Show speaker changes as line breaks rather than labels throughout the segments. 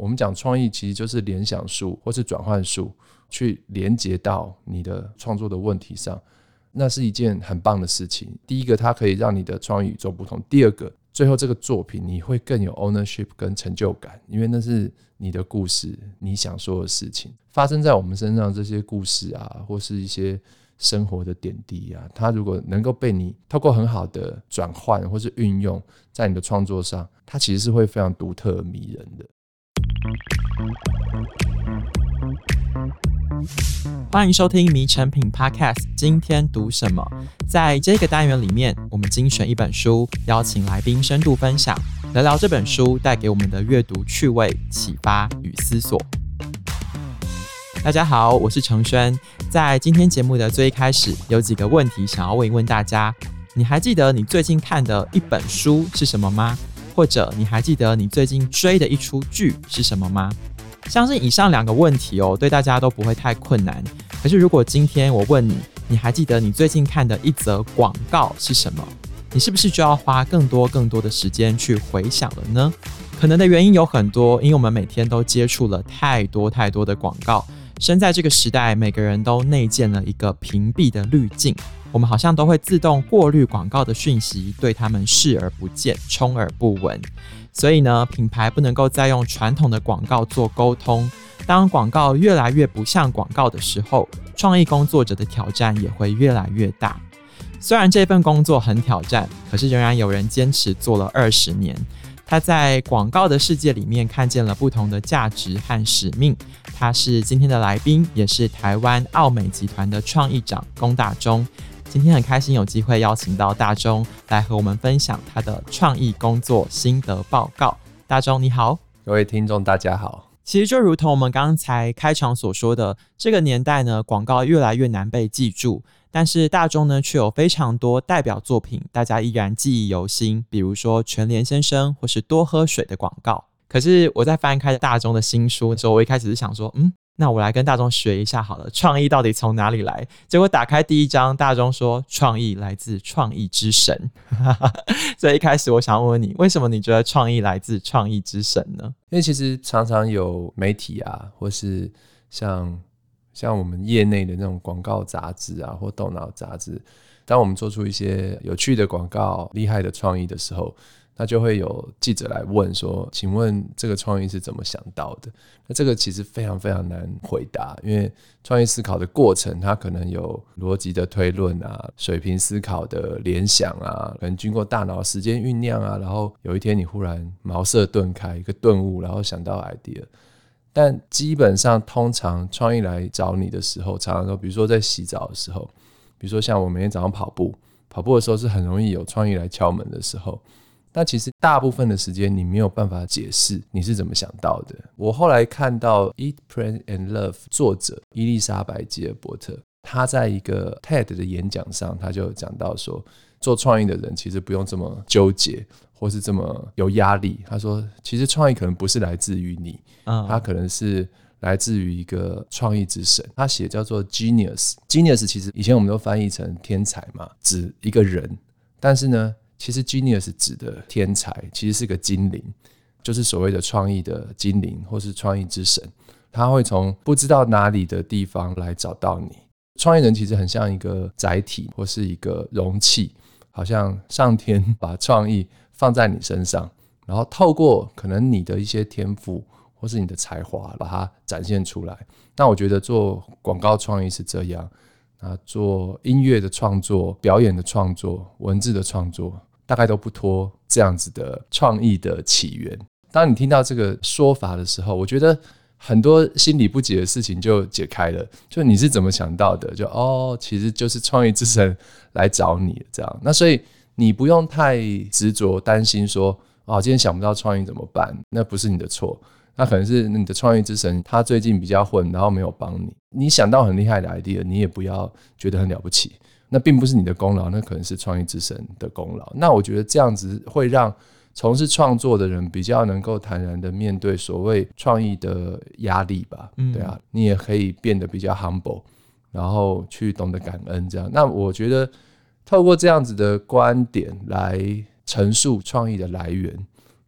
我们讲创意其实就是联想术或是转换术，去连接到你的创作的问题上，那是一件很棒的事情。第一个，它可以让你的创意与众不同；第二个，最后这个作品你会更有 ownership 跟成就感，因为那是你的故事，你想说的事情发生在我们身上，这些故事啊，或是一些。生活的点滴啊，它如果能够被你透过很好的转换或是运用在你的创作上，它其实是会非常独特迷人的。
欢迎收听《迷成品 Podcast》，今天读什么？在这个单元里面，我们精选一本书，邀请来宾深度分享，聊聊这本书带给我们的阅读趣味、启发与思索。大家好，我是承轩。在今天节目的最一开始，有几个问题想要问一问大家：你还记得你最近看的一本书是什么吗？或者你还记得你最近追的一出剧是什么吗？相信以上两个问题哦，对大家都不会太困难。可是如果今天我问你，你还记得你最近看的一则广告是什么？你是不是就要花更多更多的时间去回想了呢？可能的原因有很多，因为我们每天都接触了太多太多的广告。身在这个时代，每个人都内建了一个屏蔽的滤镜，我们好像都会自动过滤广告的讯息，对他们视而不见，充耳不闻。所以呢，品牌不能够再用传统的广告做沟通。当广告越来越不像广告的时候，创意工作者的挑战也会越来越大。虽然这份工作很挑战，可是仍然有人坚持做了二十年。他在广告的世界里面看见了不同的价值和使命。他是今天的来宾，也是台湾奥美集团的创意长龚大中。今天很开心有机会邀请到大中来和我们分享他的创意工作心得报告。大中你好，
各位听众大家好。
其实就如同我们刚才开场所说的，这个年代呢，广告越来越难被记住。但是大中呢，却有非常多代表作品，大家依然记忆犹新。比如说全联先生或是多喝水的广告。可是我在翻开大中的新书的时候，我一开始是想说，嗯，那我来跟大中学一下好了，创意到底从哪里来？结果打开第一章，大中说创意来自创意之神。所以一开始我想问问你，为什么你觉得创意来自创意之神呢？
因为其实常常有媒体啊，或是像。像我们业内的那种广告杂志啊，或动脑杂志，当我们做出一些有趣的广告、厉害的创意的时候，那就会有记者来问说：“请问这个创意是怎么想到的？”那这个其实非常非常难回答，因为创意思考的过程，它可能有逻辑的推论啊、水平思考的联想啊，可能经过大脑时间酝酿啊，然后有一天你忽然茅塞顿开，一个顿悟，然后想到 idea。但基本上，通常创意来找你的时候，常常说，比如说在洗澡的时候，比如说像我每天早上跑步，跑步的时候是很容易有创意来敲门的时候。但其实大部分的时间，你没有办法解释你是怎么想到的。我后来看到《Eat, Pray and Love》作者伊丽莎白吉尔伯特，他在一个 TED 的演讲上，他就讲到说，做创意的人其实不用这么纠结。或是这么有压力，他说，其实创意可能不是来自于你，他可能是来自于一个创意之神。他写叫做 genius，genius 其实以前我们都翻译成天才嘛，指一个人。但是呢，其实 genius 指的天才其实是个精灵，就是所谓的创意的精灵，或是创意之神。他会从不知道哪里的地方来找到你。创意人其实很像一个载体，或是一个容器，好像上天 把创意。放在你身上，然后透过可能你的一些天赋或是你的才华，把它展现出来。那我觉得做广告创意是这样，啊，做音乐的创作、表演的创作、文字的创作，大概都不脱这样子的创意的起源。当你听到这个说法的时候，我觉得很多心里不解的事情就解开了。就你是怎么想到的？就哦，其实就是创意之神来找你这样。那所以。你不用太执着担心说哦，今天想不到创意怎么办？那不是你的错，那可能是你的创意之神他最近比较混，然后没有帮你。你想到很厉害的 idea，你也不要觉得很了不起，那并不是你的功劳，那可能是创意之神的功劳。那我觉得这样子会让从事创作的人比较能够坦然的面对所谓创意的压力吧。对啊，你也可以变得比较 humble，然后去懂得感恩。这样，那我觉得。透过这样子的观点来陈述创意的来源，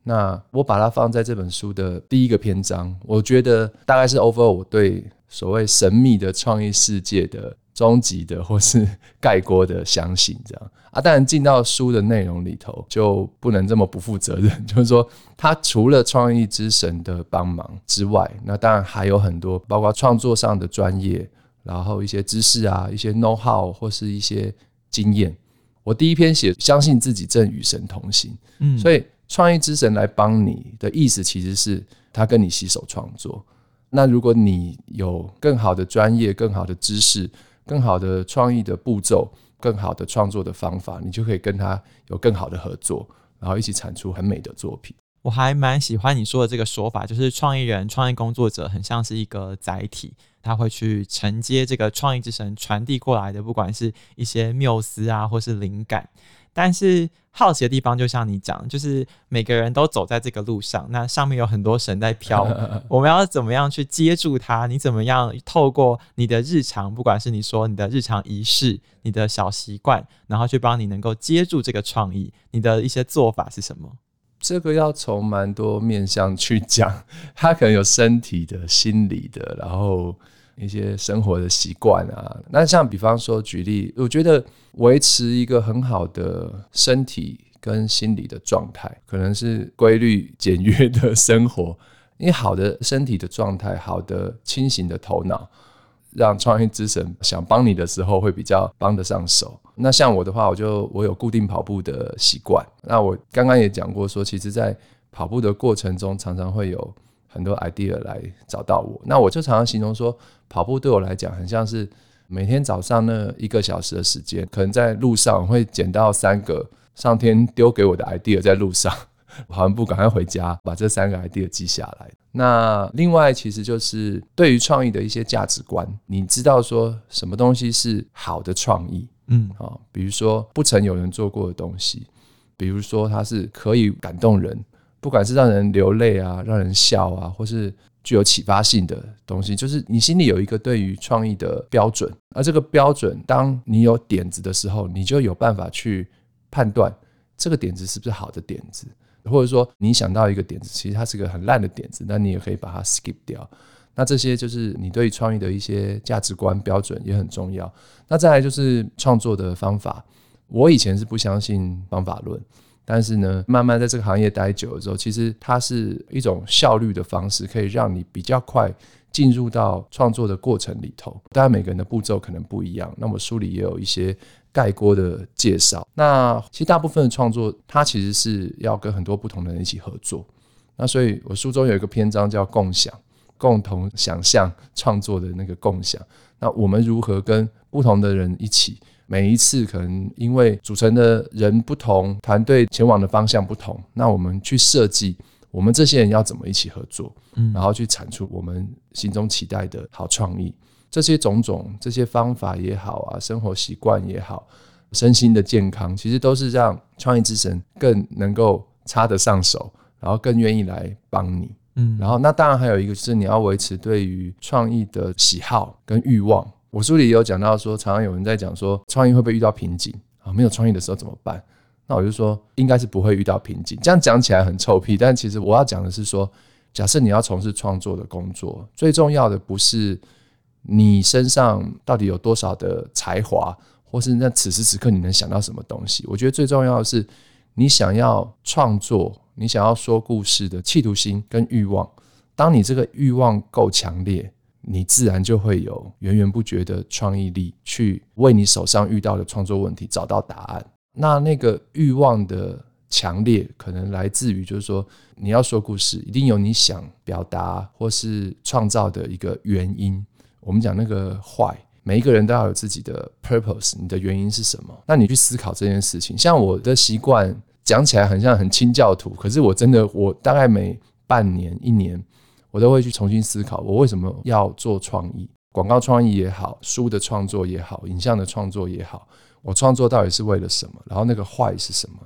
那我把它放在这本书的第一个篇章，我觉得大概是 over 我对所谓神秘的创意世界的终极的或是盖锅的相信，这样啊。当然进到书的内容里头，就不能这么不负责任。就是说，他除了创意之神的帮忙之外，那当然还有很多，包括创作上的专业，然后一些知识啊，一些 know how 或是一些经验。我第一篇写相信自己正与神同行，嗯，所以创意之神来帮你的意思，其实是他跟你携手创作。那如果你有更好的专业、更好的知识、更好的创意的步骤、更好的创作的方法，你就可以跟他有更好的合作，然后一起产出很美的作品。
我还蛮喜欢你说的这个说法，就是创意人、创意工作者很像是一个载体，他会去承接这个创意之神传递过来的，不管是一些缪斯啊，或是灵感。但是好奇的地方，就像你讲，就是每个人都走在这个路上，那上面有很多神在飘，我们要怎么样去接住它？你怎么样透过你的日常，不管是你说你的日常仪式、你的小习惯，然后去帮你能够接住这个创意？你的一些做法是什么？
这个要从蛮多面向去讲，它可能有身体的、心理的，然后。一些生活的习惯啊，那像比方说举例，我觉得维持一个很好的身体跟心理的状态，可能是规律简约的生活。因为好的身体的状态，好的清醒的头脑，让创意之神想帮你的时候会比较帮得上手。那像我的话，我就我有固定跑步的习惯。那我刚刚也讲过说，其实在跑步的过程中，常常会有。很多 idea 来找到我，那我就常常形容说，跑步对我来讲很像是每天早上那一个小时的时间，可能在路上会捡到三个上天丢给我的 idea，在路上跑完步赶快回家，把这三个 idea 记下来。那另外其实就是对于创意的一些价值观，你知道说什么东西是好的创意？嗯，啊，比如说不曾有人做过的东西，比如说它是可以感动人。不管是让人流泪啊，让人笑啊，或是具有启发性的东西，就是你心里有一个对于创意的标准，而这个标准，当你有点子的时候，你就有办法去判断这个点子是不是好的点子，或者说你想到一个点子，其实它是个很烂的点子，那你也可以把它 skip 掉。那这些就是你对创意的一些价值观标准也很重要。那再来就是创作的方法，我以前是不相信方法论。但是呢，慢慢在这个行业待久了之后，其实它是一种效率的方式，可以让你比较快进入到创作的过程里头。当然，每个人的步骤可能不一样。那么书里也有一些概括的介绍。那其实大部分的创作，它其实是要跟很多不同的人一起合作。那所以我书中有一个篇章叫“共享”，共同想象创作的那个共享。那我们如何跟不同的人一起？每一次可能因为组成的人不同，团队前往的方向不同，那我们去设计我们这些人要怎么一起合作，嗯，然后去产出我们心中期待的好创意。这些种种这些方法也好啊，生活习惯也好，身心的健康，其实都是让创意之神更能够插得上手，然后更愿意来帮你。嗯，然后那当然还有一个就是你要维持对于创意的喜好跟欲望。我书里也有讲到说，常常有人在讲说，创意会不会遇到瓶颈啊？没有创意的时候怎么办？那我就说，应该是不会遇到瓶颈。这样讲起来很臭屁，但其实我要讲的是说，假设你要从事创作的工作，最重要的不是你身上到底有多少的才华，或是那此时此刻你能想到什么东西。我觉得最重要的是，你想要创作，你想要说故事的企图心跟欲望。当你这个欲望够强烈。你自然就会有源源不绝的创意力，去为你手上遇到的创作问题找到答案。那那个欲望的强烈，可能来自于就是说，你要说故事，一定有你想表达或是创造的一个原因。我们讲那个坏每一个人都要有自己的 purpose，你的原因是什么？那你去思考这件事情。像我的习惯，讲起来很像很清教徒，可是我真的，我大概每半年、一年。我都会去重新思考，我为什么要做创意？广告创意也好，书的创作也好，影像的创作也好，我创作到底是为了什么？然后那个坏是什么？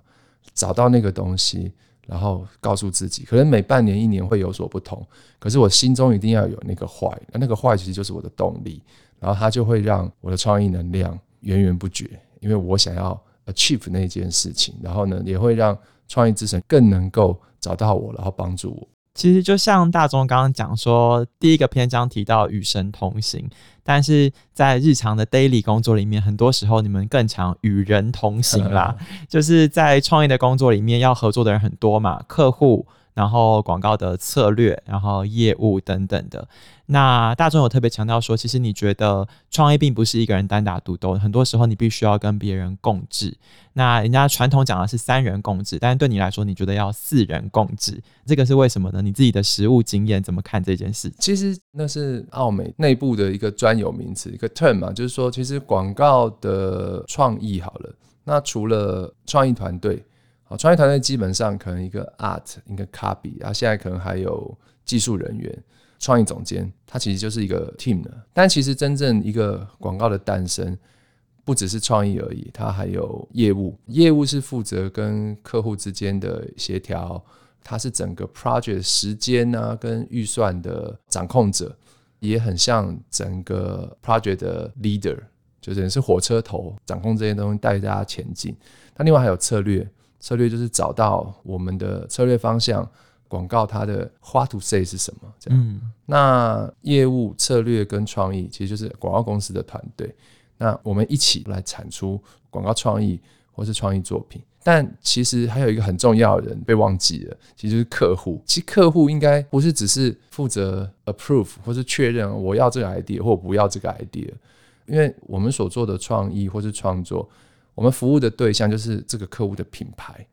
找到那个东西，然后告诉自己，可能每半年、一年会有所不同，可是我心中一定要有那个坏那那个坏其实就是我的动力，然后它就会让我的创意能量源源不绝，因为我想要 achieve 那件事情，然后呢，也会让创意之神更能够。找到我，然后帮助我。
其实就像大众刚刚讲说，第一个篇章提到与神同行，但是在日常的 daily 工作里面，很多时候你们更常与人同行啦。就是在创业的工作里面，要合作的人很多嘛，客户。然后广告的策略，然后业务等等的。那大众有特别强调说，其实你觉得创业并不是一个人单打独斗，很多时候你必须要跟别人共治。那人家传统讲的是三人共治，但是对你来说，你觉得要四人共治，这个是为什么呢？你自己的实务经验怎么看这件事？
其实那是奥美内部的一个专有名词，一个 term 嘛，就是说，其实广告的创意好了，那除了创意团队。好，创业团队基本上可能一个 art，一个 copy，然后现在可能还有技术人员、创意总监，它其实就是一个 team 的。但其实真正一个广告的诞生，不只是创意而已，它还有业务。业务是负责跟客户之间的协调，它是整个 project 时间啊跟预算的掌控者，也很像整个 project 的 leader，就是是火车头，掌控这些东西带大家前进。它另外还有策略。策略就是找到我们的策略方向，广告它的 what to say 是什么？这样。嗯、那业务策略跟创意其实就是广告公司的团队。那我们一起来产出广告创意或是创意作品。但其实还有一个很重要的人被忘记了，其实就是客户。其实客户应该不是只是负责 approve 或是确认我要这个 idea 或不要这个 idea，因为我们所做的创意或是创作。我们服务的对象就是这个客户的品牌，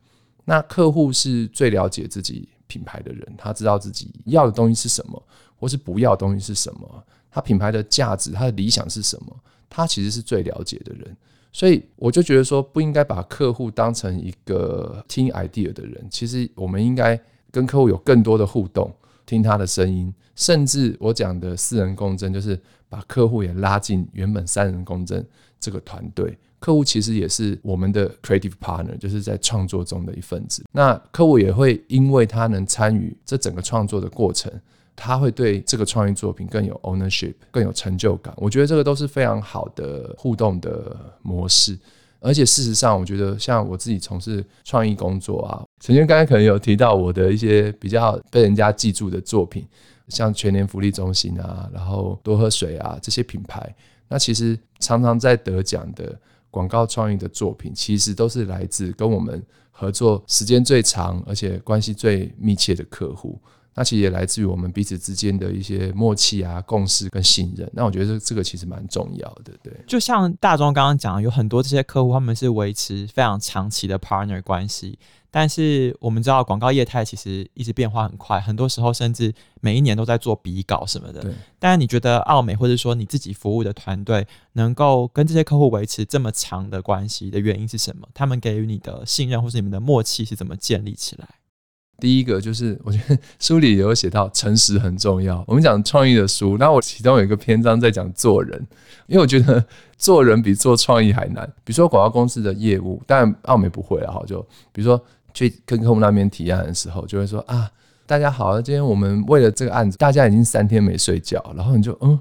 那客户是最了解自己品牌的人，他知道自己要的东西是什么，或是不要的东西是什么，他品牌的价值、他的理想是什么，他其实是最了解的人。所以我就觉得说，不应该把客户当成一个听 idea 的人，其实我们应该跟客户有更多的互动，听他的声音，甚至我讲的四人共振，就是把客户也拉进原本三人共振这个团队。客户其实也是我们的 creative partner，就是在创作中的一份子。那客户也会因为他能参与这整个创作的过程，他会对这个创意作品更有 ownership，更有成就感。我觉得这个都是非常好的互动的模式。而且事实上，我觉得像我自己从事创意工作啊，曾经刚才可能有提到我的一些比较被人家记住的作品，像全年福利中心啊，然后多喝水啊这些品牌，那其实常常在得奖的。广告创意的作品，其实都是来自跟我们合作时间最长，而且关系最密切的客户。那其实也来自于我们彼此之间的一些默契啊、共识跟信任。那我觉得这这个其实蛮重要的，对。
就像大宗刚刚讲，有很多这些客户，他们是维持非常长期的 partner 关系。但是我们知道广告业态其实一直变化很快，很多时候甚至每一年都在做比稿什么的。对。但是你觉得奥美或者说你自己服务的团队能够跟这些客户维持这么长的关系的原因是什么？他们给予你的信任或是你们的默契是怎么建立起来？
第一个就是我觉得书里有写到诚实很重要。我们讲创意的书，那我其中有一个篇章在讲做人，因为我觉得做人比做创意还难。比如说广告公司的业务，当然奥美不会啊哈，就比如说。去跟客户那边提案的时候，就会说啊，大家好，今天我们为了这个案子，大家已经三天没睡觉，然后你就嗯，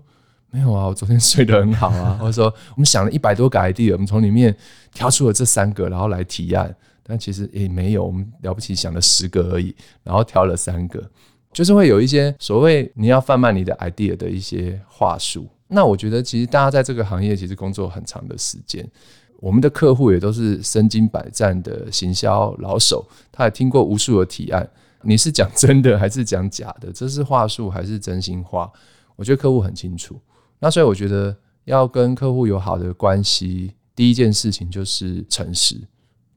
没有啊，我昨天睡得很好啊，或者说我们想了一百多个 idea，我们从里面挑出了这三个，然后来提案，但其实也没有，我们了不起想了十个而已，然后挑了三个，就是会有一些所谓你要贩卖你的 idea 的一些话术。那我觉得其实大家在这个行业其实工作很长的时间。我们的客户也都是身经百战的行销老手，他也听过无数的提案。你是讲真的还是讲假的？这是话术还是真心话？我觉得客户很清楚。那所以我觉得要跟客户有好的关系，第一件事情就是诚实、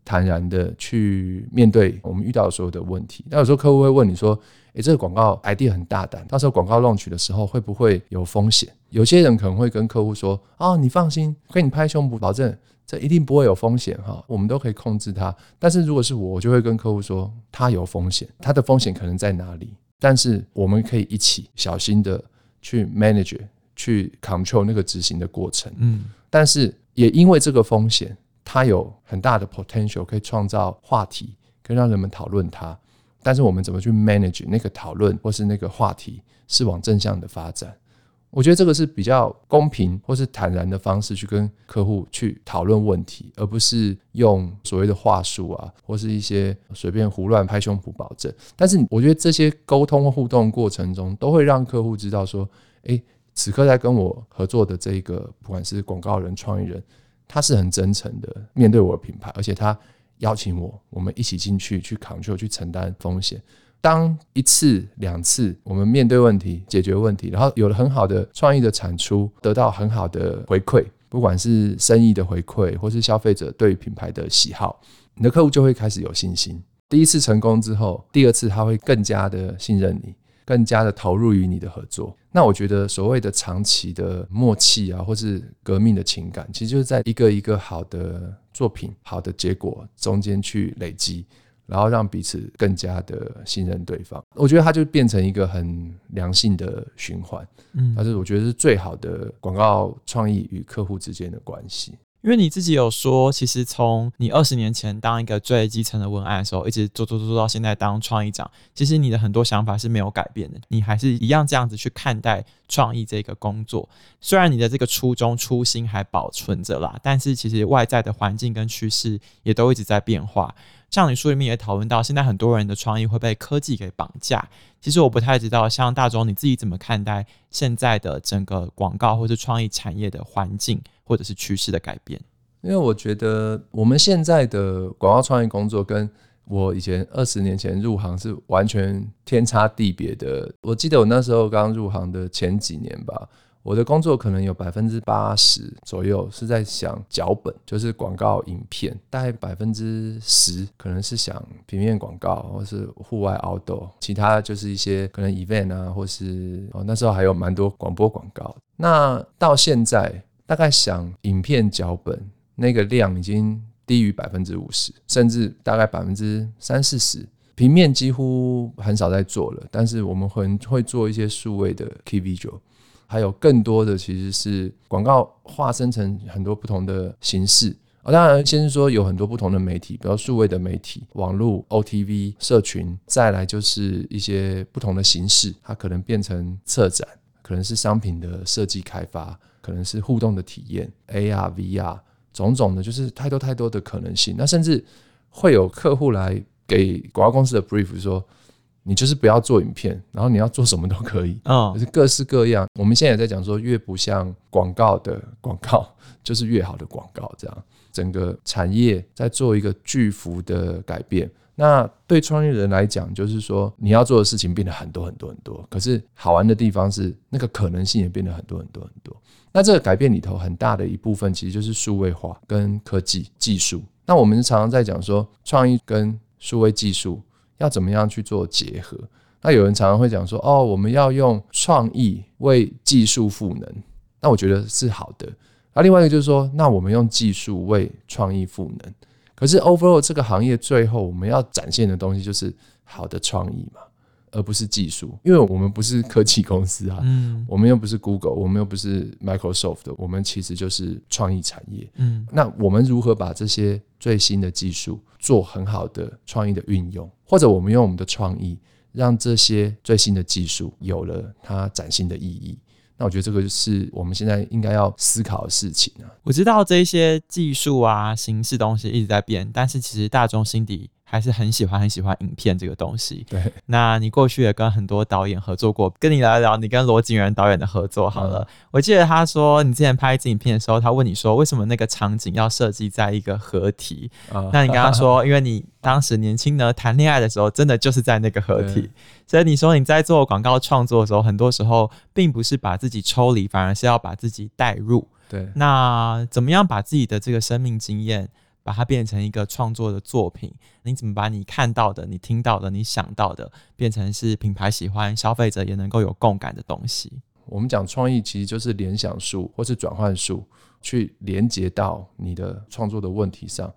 坦然的去面对我们遇到的所有的问题。那有时候客户会问你说：“诶，这个广告 idea 很大胆，到时候广告 launch 的时候会不会有风险？”有些人可能会跟客户说：“哦，你放心，跟你拍胸脯保证。”这一定不会有风险哈，我们都可以控制它。但是如果是我，我就会跟客户说，它有风险，它的风险可能在哪里？但是我们可以一起小心的去 manage，去 control 那个执行的过程。嗯，但是也因为这个风险，它有很大的 potential 可以创造话题，可以让人们讨论它。但是我们怎么去 manage 那个讨论或是那个话题是往正向的发展？我觉得这个是比较公平或是坦然的方式去跟客户去讨论问题，而不是用所谓的话术啊，或是一些随便胡乱拍胸脯保证。但是我觉得这些沟通互动过程中，都会让客户知道说，诶，此刻在跟我合作的这个不管是广告人、创意人，他是很真诚的面对我的品牌，而且他邀请我，我们一起进去去 control 去承担风险。当一次两次我们面对问题、解决问题，然后有了很好的创意的产出，得到很好的回馈，不管是生意的回馈，或是消费者对品牌的喜好，你的客户就会开始有信心。第一次成功之后，第二次他会更加的信任你，更加的投入于你的合作。那我觉得所谓的长期的默契啊，或是革命的情感，其实就是在一个一个好的作品、好的结果中间去累积。然后让彼此更加的信任对方，我觉得它就变成一个很良性的循环，嗯，但是我觉得是最好的广告创意与客户之间的关系。
因为你自己有说，其实从你二十年前当一个最基层的文案的时候，一直做做做做到现在当创意长，其实你的很多想法是没有改变的，你还是一样这样子去看待创意这个工作。虽然你的这个初衷初心还保存着啦，但是其实外在的环境跟趋势也都一直在变化。像你书里面也讨论到，现在很多人的创意会被科技给绑架。其实我不太知道，像大中你自己怎么看待现在的整个广告或是创意产业的环境？或者是趋势的改变，
因为我觉得我们现在的广告创意工作跟我以前二十年前入行是完全天差地别的。我记得我那时候刚入行的前几年吧，我的工作可能有百分之八十左右是在想脚本，就是广告影片，大概百分之十可能是想平面广告或是户外 outdoor，其他就是一些可能 event 啊，或是哦那时候还有蛮多广播广告。那到现在。大概想影片脚本那个量已经低于百分之五十，甚至大概百分之三四十。平面几乎很少在做了，但是我们会会做一些数位的 key visual，还有更多的其实是广告化生成很多不同的形式。当然，先是说有很多不同的媒体，比如数位的媒体、网络、OTV、社群，再来就是一些不同的形式，它可能变成策展，可能是商品的设计开发。可能是互动的体验，AR、VR，种种的，就是太多太多的可能性。那甚至会有客户来给广告公司的 brief 说，你就是不要做影片，然后你要做什么都可以，嗯，就是各式各样。我们现在也在讲说，越不像广告的广告，就是越好的广告。这样，整个产业在做一个巨幅的改变。那对创业人来讲，就是说你要做的事情变得很多很多很多。可是好玩的地方是，那个可能性也变得很多很多很多。那这个改变里头很大的一部分，其实就是数位化跟科技技术。那我们常常在讲说，创意跟数位技术要怎么样去做结合。那有人常常会讲说，哦，我们要用创意为技术赋能。那我觉得是好的。那另外一个就是说，那我们用技术为创意赋能。可是 overall 这个行业最后我们要展现的东西就是好的创意嘛，而不是技术，因为我们不是科技公司啊，嗯，我们又不是 Google，我们又不是 Microsoft，我们其实就是创意产业，嗯，那我们如何把这些最新的技术做很好的创意的运用，或者我们用我们的创意让这些最新的技术有了它崭新的意义？那我觉得这个就是我们现在应该要思考的事情啊。
我知道这些技术啊、形式东西一直在变，但是其实大众心底还是很喜欢很喜欢影片这个东西。
对，
那你过去也跟很多导演合作过，跟你聊一聊你跟罗景仁导演的合作好了。嗯、我记得他说，你之前拍一支影片的时候，他问你说，为什么那个场景要设计在一个合体？嗯、那你跟他说，因为你当时年轻呢，谈恋爱的时候，真的就是在那个合体。所以你说你在做广告创作的时候，很多时候并不是把自己抽离，反而是要把自己带入。
对，
那怎么样把自己的这个生命经验？把它变成一个创作的作品，你怎么把你看到的、你听到的、你想到的，变成是品牌喜欢、消费者也能够有共感的东西？
我们讲创意其实就是联想术或是转换术，去连接到你的创作的问题上，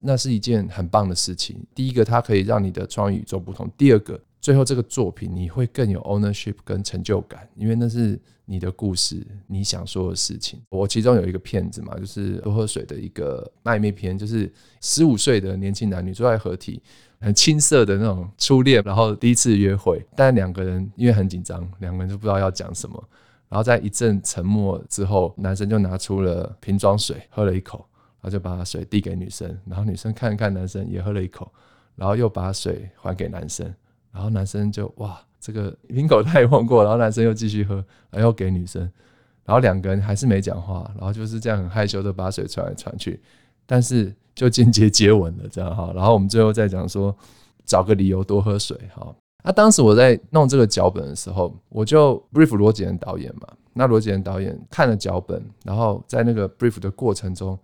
那是一件很棒的事情。第一个，它可以让你的创意与众不同；第二个，最后这个作品你会更有 ownership 跟成就感，因为那是你的故事，你想说的事情。我其中有一个片子嘛，就是多喝水的一个暧昧片，就是十五岁的年轻男女坐在合体，很青涩的那种初恋，然后第一次约会，但两个人因为很紧张，两个人就不知道要讲什么，然后在一阵沉默之后，男生就拿出了瓶装水，喝了一口，然后就把水递给女生，然后女生看了看男生，也喝了一口，然后又把水还给男生，然后男生就哇，这个瓶口他也碰过，然后男生又继续喝，然后又给女生，然后两个人还是没讲话，然后就是这样很害羞的把水传来传去，但是就间接接吻了，这样哈，然后我们最后再讲说。找个理由多喝水哈。那、啊、当时我在弄这个脚本的时候，我就 brief 罗杰恩导演嘛。那罗杰恩导演看了脚本，然后在那个 brief 的过程中，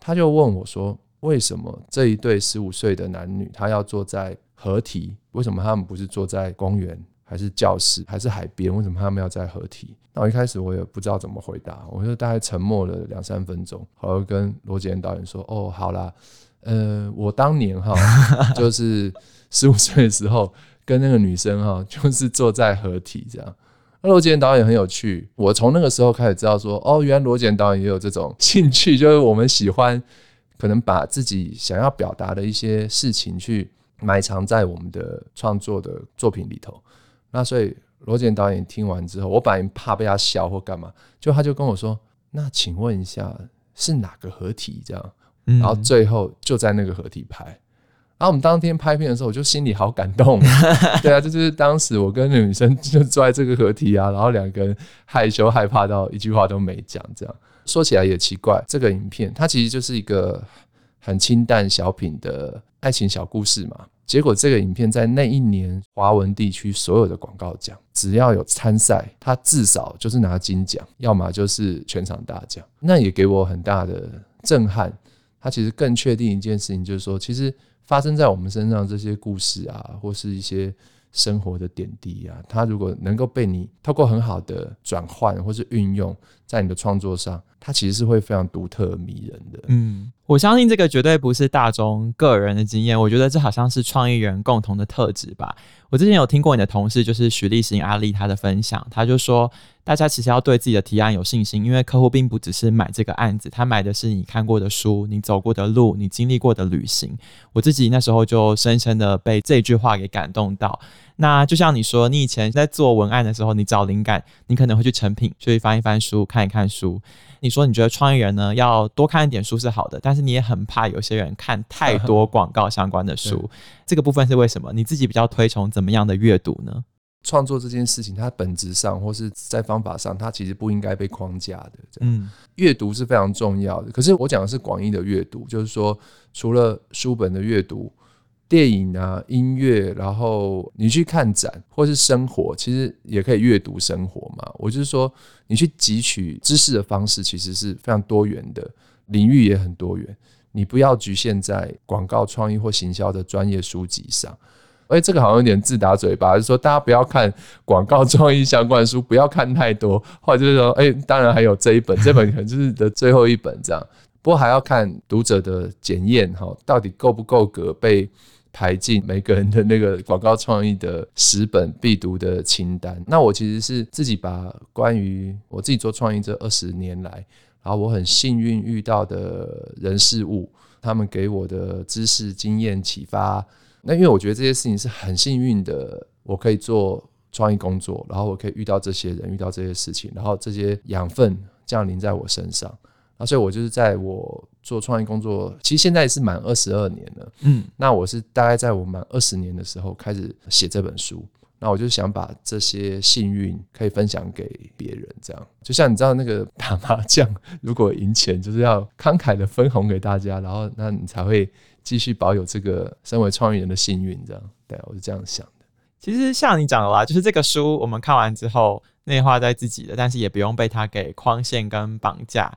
他就问我说：“为什么这一对十五岁的男女，他要坐在合体？为什么他们不是坐在公园，还是教室，还是海边？为什么他们要在合体？”那我一开始我也不知道怎么回答，我就大概沉默了两三分钟，后跟罗杰恩导演说：“哦，好啦。”呃，我当年哈，就是十五岁的时候，跟那个女生哈，就是坐在合体这样。那罗杰导演很有趣，我从那个时候开始知道说，哦，原来罗杰导演也有这种兴趣，就是我们喜欢可能把自己想要表达的一些事情去埋藏在我们的创作的作品里头。那所以罗杰导演听完之后，我本来怕被他笑或干嘛，就他就跟我说，那请问一下，是哪个合体这样？然后最后就在那个合体拍，然后我们当天拍片的时候，我就心里好感动。对啊，就是当时我跟女生就坐在这个合体啊，然后两个人害羞害怕到一句话都没讲。这样说起来也奇怪，这个影片它其实就是一个很清淡小品的爱情小故事嘛。结果这个影片在那一年华文地区所有的广告奖，只要有参赛，它至少就是拿金奖，要么就是全场大奖。那也给我很大的震撼。他其实更确定一件事情，就是说，其实发生在我们身上这些故事啊，或是一些生活的点滴啊，它如果能够被你透过很好的转换或是运用在你的创作上，它其实是会非常独特迷人的。
嗯，我相信这个绝对不是大众个人的经验，我觉得这好像是创意人共同的特质吧。我之前有听过你的同事，就是许立行阿力他的分享，他就说。大家其实要对自己的提案有信心，因为客户并不只是买这个案子，他买的是你看过的书、你走过的路、你经历过的旅行。我自己那时候就深深的被这句话给感动到。那就像你说，你以前在做文案的时候，你找灵感，你可能会去成品，去翻一翻书，看一看书。你说你觉得创意人呢，要多看一点书是好的，但是你也很怕有些人看太 多广告相关的书。这个部分是为什么？你自己比较推崇怎么样的阅读呢？
创作这件事情，它本质上或是在方法上，它其实不应该被框架的。嗯，阅读是非常重要的。可是我讲的是广义的阅读，就是说，除了书本的阅读，电影啊、音乐，然后你去看展或是生活，其实也可以阅读生活嘛。我就是说，你去汲取知识的方式，其实是非常多元的，领域也很多元。你不要局限在广告创意或行销的专业书籍上。哎，这个好像有点自打嘴巴，就是说大家不要看广告创意相关的书，不要看太多，或者就是说，哎，当然还有这一本，这本可能就是的最后一本这样。不过还要看读者的检验哈，到底够不够格被排进每个人的那个广告创意的十本必读的清单。那我其实是自己把关于我自己做创意这二十年来，然后我很幸运遇到的人事物，他们给我的知识、经验、启发。那因为我觉得这些事情是很幸运的，我可以做创意工作，然后我可以遇到这些人，遇到这些事情，然后这些养分降临在我身上，那所以我就是在我做创意工作，其实现在是满二十二年了，嗯，那我是大概在我满二十年的时候开始写这本书，那我就想把这些幸运可以分享给别人，这样就像你知道那个打麻将，如果赢钱就是要慷慨的分红给大家，然后那你才会。继续保有这个身为创意人的幸运，这样对，我是这样想的。
其实像你讲的啦，就是这个书我们看完之后内化在自己的，但是也不用被它给框限跟绑架。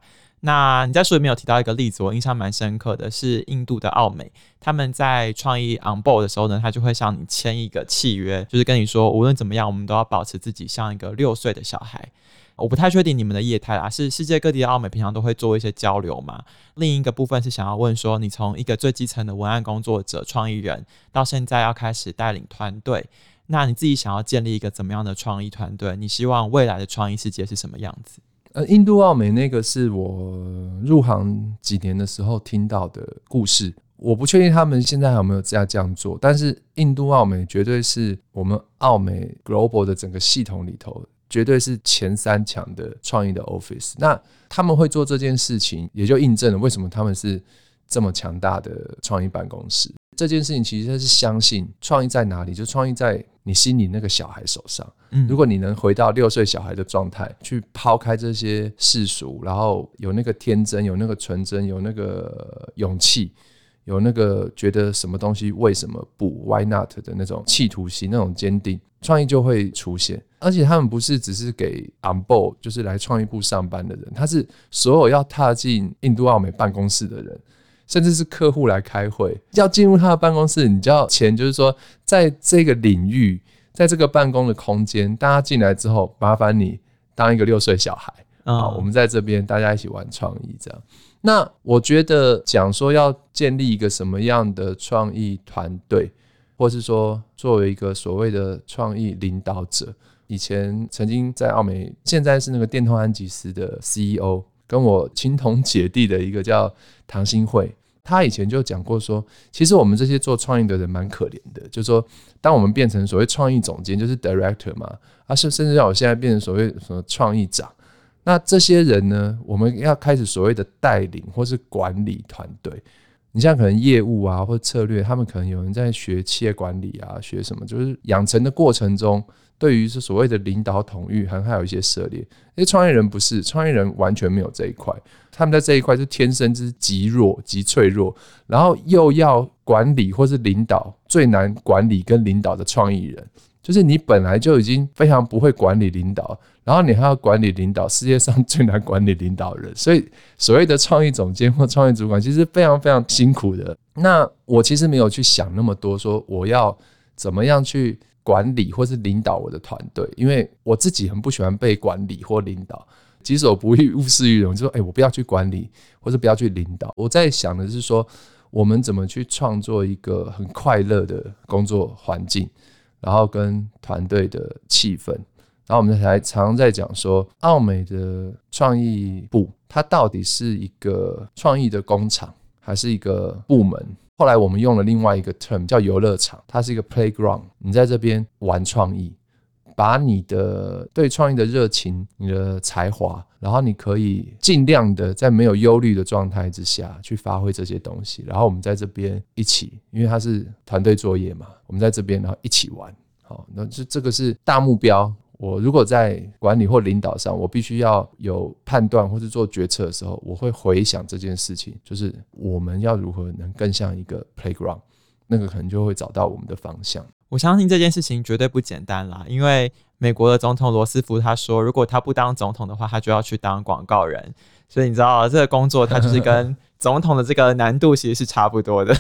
那你在书里面有提到一个例子，我印象蛮深刻的是印度的奥美，他们在创意 on board 的时候呢，他就会向你签一个契约，就是跟你说无论怎么样，我们都要保持自己像一个六岁的小孩。我不太确定你们的业态啦，是世界各地的奥美平常都会做一些交流嘛？另一个部分是想要问说，你从一个最基层的文案工作者、创意人，到现在要开始带领团队，那你自己想要建立一个怎么样的创意团队？你希望未来的创意世界是什么样子？
呃，印度奥美那个是我入行几年的时候听到的故事，我不确定他们现在还有没有在这样做，但是印度奥美绝对是我们奥美 Global 的整个系统里头。绝对是前三强的创意的 office。那他们会做这件事情，也就印证了为什么他们是这么强大的创意办公室。这件事情其实是相信创意在哪里，就创意在你心里那个小孩手上。嗯，如果你能回到六岁小孩的状态，去抛开这些世俗，然后有那个天真，有那个纯真，有那个勇气，有那个觉得什么东西为什么不 Why not 的那种企图心，那种坚定，创意就会出现。而且他们不是只是给 on board，就是来创意部上班的人，他是所有要踏进印度奥美办公室的人。甚至是客户来开会，要进入他的办公室，你就要钱。就是说，在这个领域，在这个办公的空间，大家进来之后，麻烦你当一个六岁小孩啊，我们在这边大家一起玩创意，这样。那我觉得讲说要建立一个什么样的创意团队，或是说作为一个所谓的创意领导者，以前曾经在奥美，现在是那个电通安吉斯的 CEO。跟我亲同姐弟的一个叫唐新慧，他以前就讲过说，其实我们这些做创意的人蛮可怜的，就是说，当我们变成所谓创意总监，就是 director 嘛，啊，是甚至让我现在变成所谓什么创意长，那这些人呢，我们要开始所谓的带领或是管理团队。你像可能业务啊或策略，他们可能有人在学企业管理啊，学什么，就是养成的过程中。对于是所谓的领导统御，还还有一些涉猎。因为创业人不是创业人，完全没有这一块。他们在这一块是天生之极弱、极脆弱，然后又要管理或是领导最难管理跟领导的创意人，就是你本来就已经非常不会管理领导，然后你还要管理领导世界上最难管理领导人。所以所谓的创意总监或创意主管，其实非常非常辛苦的。那我其实没有去想那么多，说我要怎么样去。管理或是领导我的团队，因为我自己很不喜欢被管理或领导，己所不欲，勿施于人。就说，哎，我不要去管理，或者不要去领导。我在想的是说，我们怎么去创作一个很快乐的工作环境，然后跟团队的气氛。然后我们还常常在讲说，奥美的创意部，它到底是一个创意的工厂，还是一个部门？后来我们用了另外一个 term 叫游乐场，它是一个 playground。你在这边玩创意，把你的对创意的热情、你的才华，然后你可以尽量的在没有忧虑的状态之下去发挥这些东西。然后我们在这边一起，因为它是团队作业嘛，我们在这边然后一起玩。好，那这这个是大目标。我如果在管理或领导上，我必须要有判断或是做决策的时候，我会回想这件事情，就是我们要如何能更像一个 playground，那个可能就会找到我们的方向。
我相信这件事情绝对不简单啦，因为美国的总统罗斯福他说，如果他不当总统的话，他就要去当广告人。所以你知道这个工作，它就是跟总统的这个难度其实是差不多的。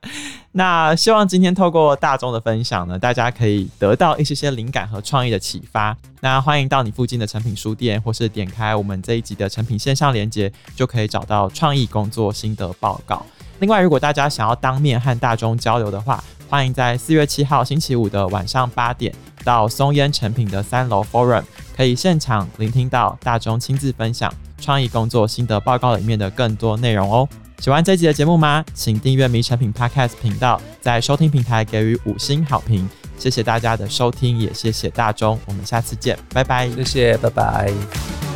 那希望今天透过大中的分享呢，大家可以得到一些些灵感和创意的启发。那欢迎到你附近的成品书店，或是点开我们这一集的成品线上连接，就可以找到创意工作心得报告。另外，如果大家想要当面和大中交流的话，欢迎在四月七号星期五的晚上八点到松烟成品的三楼 Forum，可以现场聆听到大中亲自分享创意工作心得报告里面的更多内容哦。喜欢这集的节目吗？请订阅《迷成品 Podcast》频道，在收听平台给予五星好评。谢谢大家的收听，也谢谢大中，我们下次见，拜拜。
谢谢，拜拜。